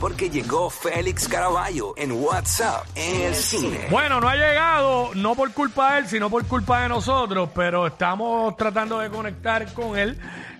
porque llegó Félix Caraballo en WhatsApp en el cine. Bueno, no ha llegado, no por culpa de él, sino por culpa de nosotros, pero estamos tratando de conectar con él,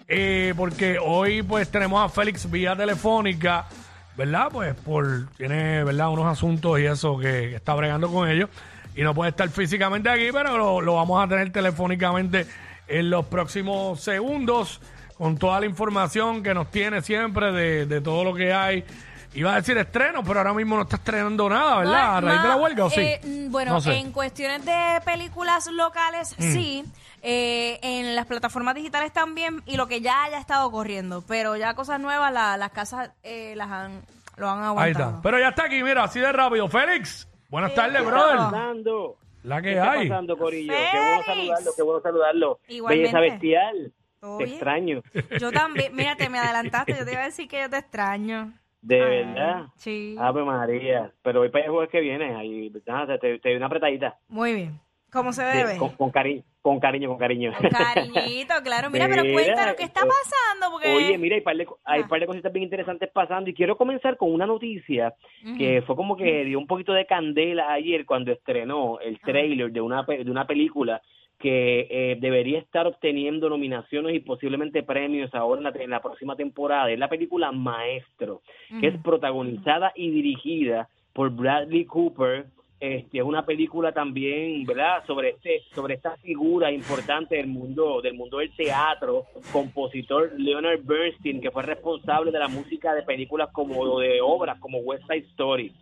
eh, porque hoy pues tenemos a Félix vía telefónica, ¿verdad? Pues por, tiene, ¿verdad? Unos asuntos y eso que, que está bregando con ellos, y no puede estar físicamente aquí, pero lo, vamos a tener telefónicamente en los próximos segundos, con toda la información que nos tiene siempre de todo lo que hay. Iba a decir estreno, pero ahora mismo no está estrenando nada, ¿verdad? a raíz de la huelga, ¿o sí? eh, mm, bueno, No sé. en cuestiones de películas locales, Mm. sí. Eh, en las plataformas digitales también. Y lo que ya haya estado corriendo. Pero ya cosas nuevas, la- las casas eh, las han, lo han aguantado. Ahí está. Pero ya está aquí, mira, así de rápido. Félix, buenas tardes, ¿qué brother. pasando? La que ¿Qué está hay. pasando, Corillo? Qué Félix. bueno saludarlo, qué bueno saludarlo. Igualmente. Belleza bestial. ¿Todo Te extraño. Yo también, mira, te me adelantaste. Yo te iba a decir que yo te extraño. De Ay, verdad. Sí. Ave María. Pero hoy para el jueves que viene, ahí, nada, te, te doy una apretadita. Muy bien. ¿Cómo se Sí, debe? con, con cariño, con cariño, con cariño. Con cariñito, claro. Mira, pero cuéntanos qué está pasando. Porque... Oye, mira, hay par de, hay Ah. par de cositas bien interesantes pasando y quiero comenzar con una noticia que fue como que dio un poquito de candela ayer cuando estrenó el trailer de una de una película que eh, debería estar obteniendo nominaciones y posiblemente premios ahora en la, en la próxima temporada. Es la película Maestro, que es protagonizada y dirigida por Bradley Cooper. Este, es una película también, ¿verdad? Sobre este, sobre esta figura importante del mundo, del mundo del teatro, compositor Leonard Bernstein, que fue responsable de la música de películas como de obras como West Side Story.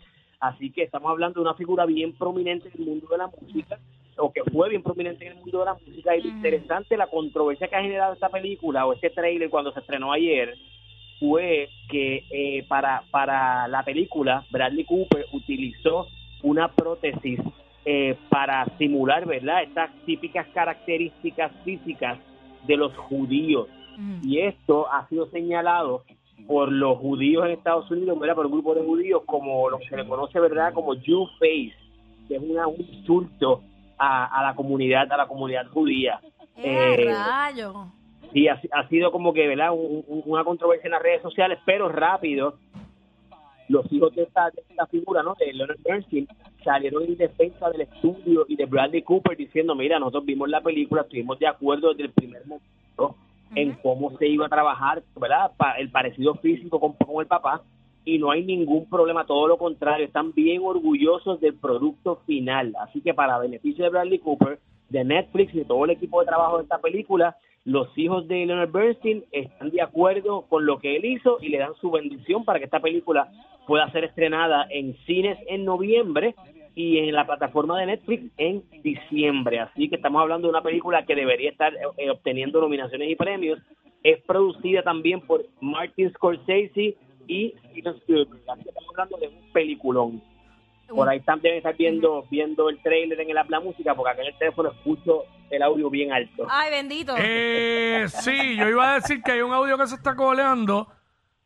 Así que estamos hablando de una figura bien prominente en el mundo de la música, o que fue bien prominente en el mundo de la música. Y lo interesante, la controversia que ha generado esta película o este trailer cuando se estrenó ayer, fue que eh, para, para la película Bradley Cooper utilizó una prótesis eh, para simular, ¿verdad? Estas típicas características físicas de los judíos. Y esto ha sido señalado por los judíos en Estados Unidos, ¿verdad? Por un grupo de judíos como lo que se le conoce, ¿verdad? Como Jew Face, que es una- un insulto a, a la comunidad, a la comunidad judía. ¡Eh, rayo! Sí, ha, ha sido como que, ¿verdad? Un- un- una controversia en las redes sociales, pero rápido. Los hijos de esta, de esta figura, ¿no? De Leonard Bernstein, salieron en defensa del estudio y de Bradley Cooper diciendo, mira, nosotros vimos la película, estuvimos de acuerdo desde el primer momento en cómo se iba a trabajar, ¿verdad? Pa- el parecido físico con, con el papá y no hay ningún problema, todo lo contrario, están bien orgullosos del producto final. Así que para beneficio de Bradley Cooper, de Netflix y de todo el equipo de trabajo de esta película, los hijos de Leonard Bernstein están de acuerdo con lo que él hizo y le dan su bendición para que esta película pueda ser estrenada en cines en noviembre y en la plataforma de Netflix en diciembre. Así que estamos hablando de una película que debería estar eh, obteniendo nominaciones y premios. Es producida también por Martin Scorsese y Steven Spielberg. Así que estamos hablando de un peliculón. Por ahí también estar viendo viendo el trailer en el app La Música, porque acá en el teléfono escucho el audio bien alto. ¡Ay, bendito! Eh, sí, yo iba a decir que hay un audio que se está coleando,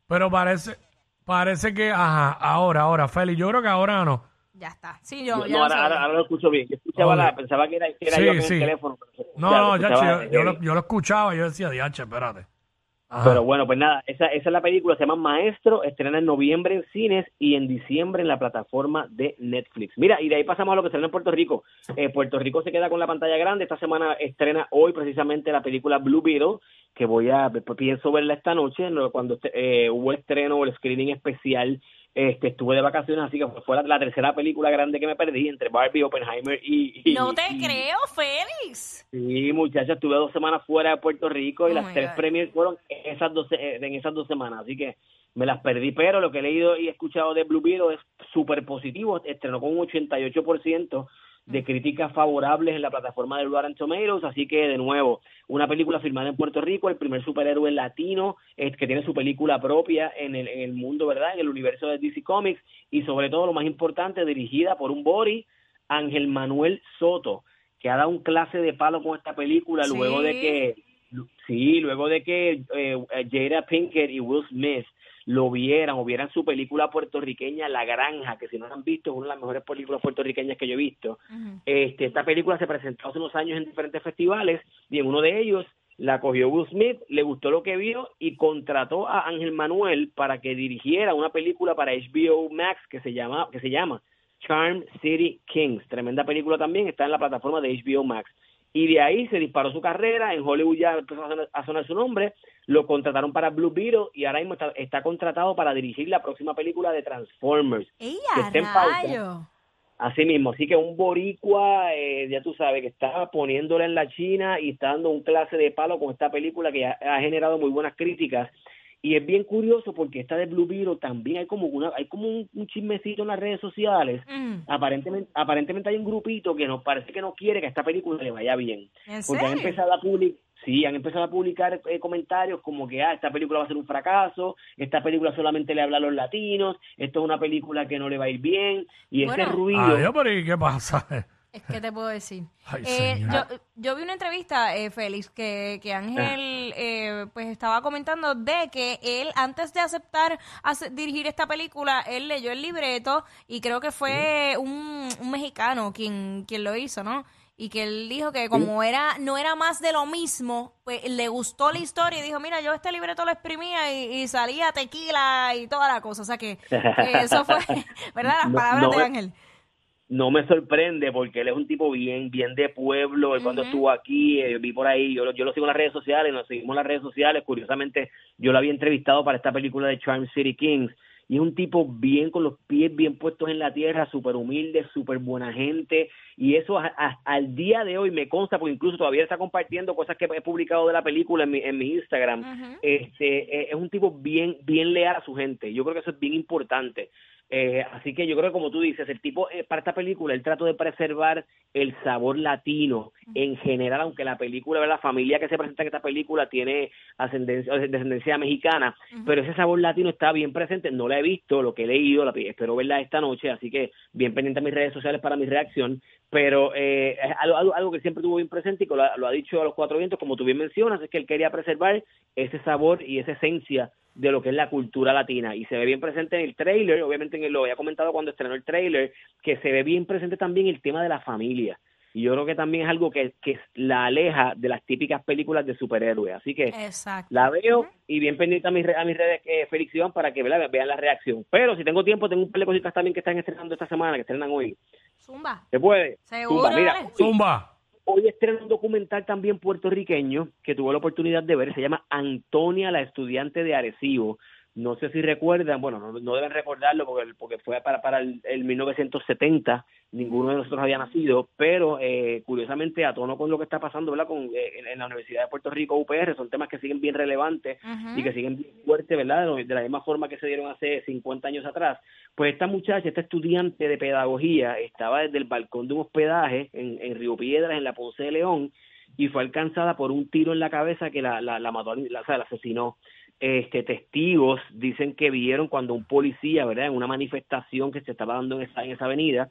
pero parece, parece que, ajá, ahora, ahora, Félix, yo creo que ahora no. Ya está. Sí, yo ya no, ahora, ahora- ahora lo escucho bien. Yo escuchaba la, pensaba que era, que era Sí, yo en sí. el teléfono. No, no, ya, yo, yo lo, yo lo escuchaba, yo decía, diache, espérate. Pero bueno, pues nada, esa, esa es la película, se llama Maestro, estrena en noviembre en cines y en diciembre en la plataforma de Netflix. Mira, y de ahí pasamos a lo que estrena en Puerto Rico. Eh, Puerto Rico se queda con la pantalla grande, esta semana estrena hoy precisamente la película Blue Beetle, que voy a, pues, pienso verla esta noche, ¿no? cuando eh, hubo estreno o el screening especial, este, estuve de vacaciones, así que fue la, la tercera película grande que me perdí entre Barbie, Oppenheimer y... y- No te y- creo, Félix. Sí, muchachos, estuve dos semanas fuera de Puerto Rico y Oh las tres God. premiers fueron esas dos, eh, en esas dos semanas, así que me las perdí, pero lo que he leído y escuchado de Blue Beetle es súper positivo, estrenó con un 88% de críticas favorables en la plataforma de Rotten Tomatoes, así que de nuevo, una película filmada en Puerto Rico, el primer superhéroe latino eh, que tiene su película propia en el, en el mundo, ¿verdad? En el universo de DC Comics y sobre todo lo más importante, dirigida por un Bori, Ángel Manuel Soto, que ha dado un clase de palo con esta película Sí. luego de que sí, luego de que eh, Jada Pinkett y Will Smith lo vieran o vieran su película puertorriqueña La Granja, que si no la han visto es una de las mejores películas puertorriqueñas que yo he visto. Este, esta película se presentó hace unos años en diferentes festivales y en uno de ellos la cogió Will Smith, le gustó lo que vio y contrató a Ángel Manuel para que dirigiera una película para HBO Max que se llama que se llama Charm City Kings. Tremenda película también, está en la plataforma de HBO Max. Y de ahí se disparó su carrera, en Hollywood ya empezó a sonar, a sonar su nombre, lo contrataron para Blue Beetle y ahora mismo está, está contratado para dirigir la próxima película de Transformers. ¡Ey, que está en! Así mismo, así que un boricua, eh, ya tú sabes, que está poniéndole en la China y está dando un clase de palo con esta película que ha, ha generado muy buenas críticas. Y es bien curioso porque esta de Blue Beetle también hay como una, hay como un, un chismecito en las redes sociales. Mm. Aparentemente, aparentemente hay un grupito que nos parece que no quiere que a esta película le vaya bien. ¿En Porque han empezado a publicar, sí, han empezado a publicar eh, comentarios como que ah, esta película va a ser un fracaso, esta película solamente le habla a los latinos, esto es una película que no le va a ir bien, y ese Bueno. ruido. Adiós, pero ¿y qué pasa? Es que te puedo decir. Ay, Eh, yo, yo vi una entrevista, eh, Félix, que, que Ángel eh, pues estaba comentando de que él, antes de aceptar hace- dirigir esta película, él leyó el libreto y creo que fue un, un mexicano quien, quien lo hizo, ¿no? Y que él dijo que como era no era más de lo mismo, pues le gustó la historia y dijo, mira, yo este libreto lo exprimía y, y salía tequila y toda la cosa. O sea que, que eso fue, ¿verdad? Las No- palabras no de Ángel. No me sorprende porque él es un tipo bien bien de pueblo. Él cuando estuvo aquí, eh, vi por ahí, yo, lo- yo lo sigo en las redes sociales, nos seguimos en las redes sociales. Curiosamente, yo lo había entrevistado para esta película de Charm City Kings. Y es un tipo bien con los pies bien puestos en la tierra, súper humilde, súper buena gente. Y eso a- a- al día de hoy me consta, porque incluso todavía está compartiendo cosas que he publicado de la película en mi, en mi Instagram. Este, eh, es un tipo bien, bien leal a su gente. Yo creo que eso es bien importante. Eh, así que yo creo que como tú dices, el tipo eh, para esta película, él trató de preservar el sabor latino en general, aunque la película, la familia que se presenta en esta película tiene ascendencia, descendencia mexicana, pero ese sabor latino está bien presente. No la he visto, lo que he leído, la, espero verla esta noche, así que bien pendiente a mis redes sociales para mi reacción. Pero eh, algo, algo, algo que siempre tuvo bien presente y que lo, lo ha dicho a los cuatro vientos, como tú bien mencionas, es que él quería preservar ese sabor y esa esencia de lo que es la cultura latina y se ve bien presente en el trailer, obviamente en el, lo había comentado cuando estrenó el trailer, que se ve bien presente también el tema de la familia. Y yo creo que también es algo que, que la aleja de las típicas películas de superhéroes. Así que Exacto. la veo y bien pendiente a mis, re- a mis redes, eh, Félix Iván, para que ¿verdad? vean la reacción. Pero si tengo tiempo, tengo un par de cositas también que están estrenando esta semana, que estrenan hoy. Zumba. ¿Se puede? Seguro, Zumba, mira, Zumba. Hoy estrena un documental también puertorriqueño que tuve la oportunidad de ver, se llama Antonia, la estudiante de Arecibo. No sé si recuerdan, bueno, no, no deben recordarlo porque, porque fue para, para el, el 1970, ninguno de nosotros había nacido, pero eh, curiosamente a tono con lo que está pasando ¿verdad? Con, eh, en, en la Universidad de Puerto Rico, UPR, son temas que siguen bien relevantes y que siguen bien fuertes, ¿verdad? De, la misma forma que se dieron hace 50 años atrás. Pues esta muchacha, esta estudiante de pedagogía, estaba desde el balcón de un hospedaje en, en Río Piedras, en la Ponce de León, y fue alcanzada por un tiro en la cabeza que la, la, la mató, la, o sea, la asesinó. Este, testigos dicen que vieron cuando un policía, ¿verdad? En una manifestación que se estaba dando en esa, en esa avenida,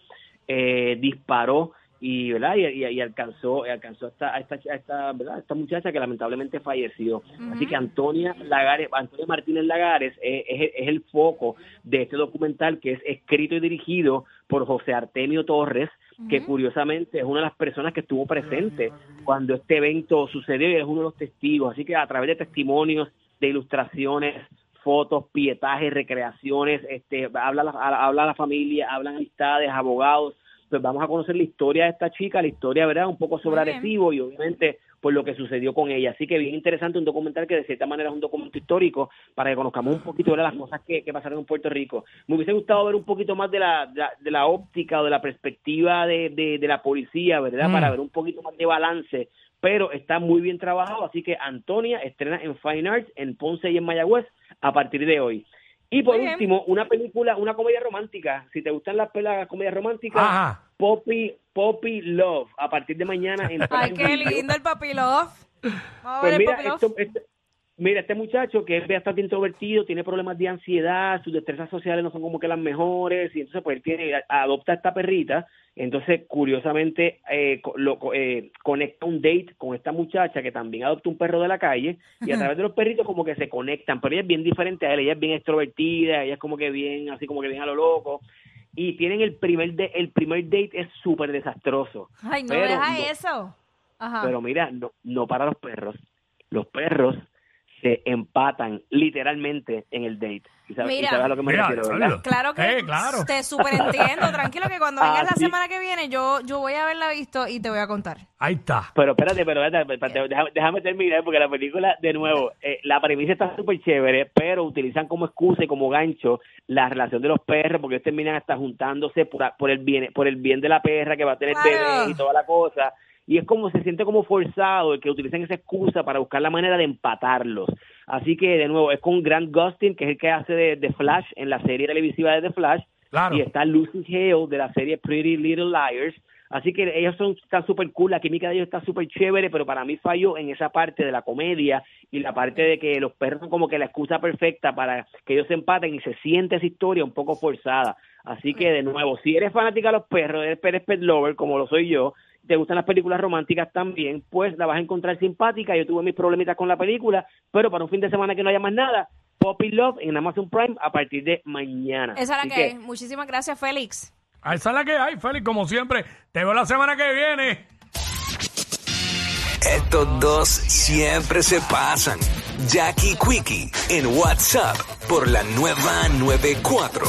eh, disparó y verdad y, y- y alcanzó alcanzó a esta, a esta a esta verdad esta muchacha que lamentablemente falleció. Así que Antonia Lagares Antonia Martínez Lagares es, es- es el foco de este documental que es escrito y dirigido por José Artemio Torres que curiosamente es una de las personas que estuvo presente cuando este evento sucedió y es uno de los testigos. Así que a través de testimonios de ilustraciones fotos, pietajes, recreaciones, este, habla, la, habla la familia, hablan amistades, abogados, pues vamos a conocer la historia de esta chica, la historia, ¿verdad? Un poco sobre. Arecibo y obviamente por lo que sucedió con ella. Así que bien interesante un documental que de cierta manera es un documento histórico para que conozcamos un poquito de las cosas que, que pasaron en Puerto Rico. Me hubiese gustado ver un poquito más de la, de la, de la óptica o de la perspectiva de, de, de la policía, ¿verdad? Mm. Para ver un poquito más de balance, pero está muy bien trabajado, así que Antonia estrena en Fine Arts, en Ponce y en Mayagüez a partir de hoy. Y por Muy bien. último, una película, una comedia romántica. Si te gustan las, las comedias románticas, Ajá. Poppy, Poppy Love, a partir de mañana en Ay, qué lindo el papi love. Vamos a Pues ver el mira, papi love. esto- mira, este muchacho que es bastante introvertido, tiene problemas de ansiedad, sus destrezas sociales no son como que las mejores, y entonces pues él tiene, adopta a esta perrita, entonces curiosamente eh, lo, eh, conecta un date con esta muchacha que también adopta un perro de la calle, y a través de los perritos como que se conectan, pero ella es bien diferente a él, ella es bien extrovertida, ella es como que bien, así como que bien a lo loco, y tienen el primer, de, el primer date es súper desastroso. Ay, no deja no- eso. Ajá. pero mira, no, no para los perros. los perros se empatan literalmente en el date. ¿Y sabes, y Mira. sabes a lo que me Mira, refiero, Pablo. verdad? Claro que Eh, claro. te superentiendo. Tranquilo que cuando vengas la semana que viene yo, yo voy a haberla visto y te voy a contar. Ahí está. Pero espérate, pero espérate, espérate, déjame, déjame terminar porque la película, de nuevo, eh, la premisa está súper chévere, pero utilizan como excusa y como gancho la relación de los perros porque ellos terminan hasta juntándose por, por el bien por el bien de la perra que va a tener Claro. bebé y toda la cosa. Y es como se siente como forzado el que utilicen esa excusa para buscar la manera de empatarlos. Así que, de nuevo, es con Grant Gustin, que es el que hace de, de Flash en la serie televisiva de The Flash, Claro. y está Lucy Hale de la serie Pretty Little Liars. Así que ellos son, están súper cool, la química de ellos está súper chévere, pero para mí falló en esa parte de la comedia y la parte de que los perros son como que la excusa perfecta para que ellos se empaten y se siente esa historia un poco forzada. Así que, de nuevo, si eres fanática de los perros, eres, eres pet lover, como lo soy yo, te gustan las películas románticas también, pues la vas a encontrar simpática. Yo tuve mis problemitas con la película, pero para un fin de semana que no haya más nada, Poppy Love en Amazon Prime a partir de mañana. Esa es la que, es. Muchísimas gracias, Félix. Ahí está la que hay, Félix, como siempre. Te veo la semana que viene. Estos dos siempre se pasan. Jackie Quickie en WhatsApp por la nueva 94.